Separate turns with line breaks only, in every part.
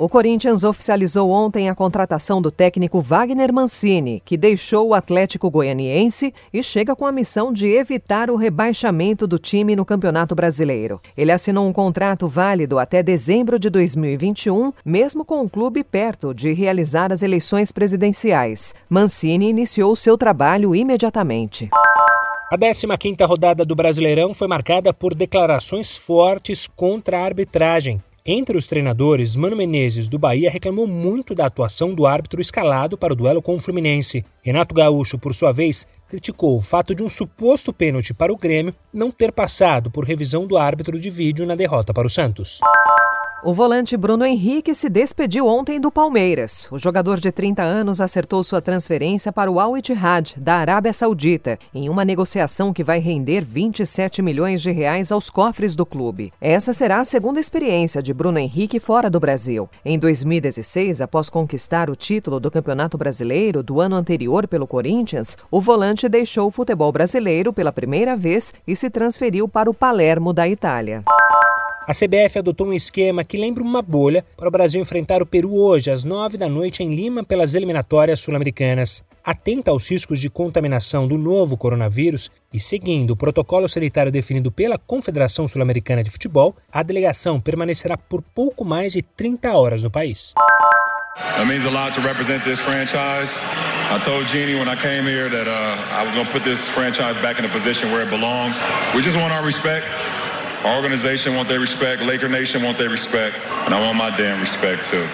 O Corinthians oficializou ontem a contratação do técnico Wagner Mancini, que deixou o Atlético Goianiense e chega com a missão de evitar o rebaixamento do time no Campeonato Brasileiro. Ele assinou um contrato válido até dezembro de 2021, mesmo com o clube perto de realizar as eleições presidenciais. Mancini iniciou seu trabalho imediatamente.
A 15ª rodada do Brasileirão foi marcada por declarações fortes contra a arbitragem. Entre os treinadores, Mano Menezes, do Bahia, reclamou muito da atuação do árbitro escalado para o duelo com o Fluminense. Renato Gaúcho, por sua vez, criticou o fato de um suposto pênalti para o Grêmio não ter passado por revisão do árbitro de vídeo na derrota para o Santos.
O volante Bruno Henrique se despediu ontem do Palmeiras. O jogador de 30 anos acertou sua transferência para o Al Ittihad, da Arábia Saudita, em uma negociação que vai render 27 milhões de reais aos cofres do clube. Essa será a segunda experiência de Bruno Henrique fora do Brasil. Em 2016, após conquistar o título do Campeonato Brasileiro do ano anterior pelo Corinthians, o volante deixou o futebol brasileiro pela primeira vez e se transferiu para o Palermo da Itália.
A CBF adotou um esquema que lembra uma bolha para o Brasil enfrentar o Peru hoje, às nove da noite, em Lima, pelas eliminatórias sul-americanas. Atenta aos riscos de contaminação do novo coronavírus e seguindo o protocolo sanitário definido pela Confederação Sul-Americana de Futebol, a delegação permanecerá por pouco mais de 30 horas no país.
It means a lot to represent this franchise. I told Jeannie when I came here that uh, I was going to put this franchise back in a position where it belongs. We just want our respect. Organization want their respect. Laker Nation want their respect. And I want my damn respect too.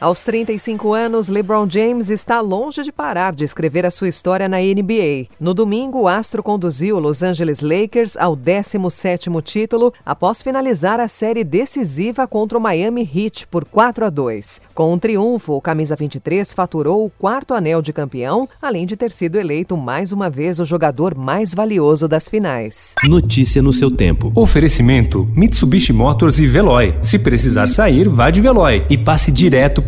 Aos 35 anos, LeBron James está longe de parar de escrever a sua história na NBA. No domingo, o astro conduziu o Los Angeles Lakers ao 17º título após finalizar a série decisiva contra o Miami Heat por 4 a 2. Com um triunfo, o camisa 23 faturou o quarto anel de campeão, além de ter sido eleito mais uma vez o jogador mais valioso das finais.
Notícia no seu tempo.
Oferecimento: Mitsubishi Motors e Veloy. Se precisar sair, vá de Veloy e passe direto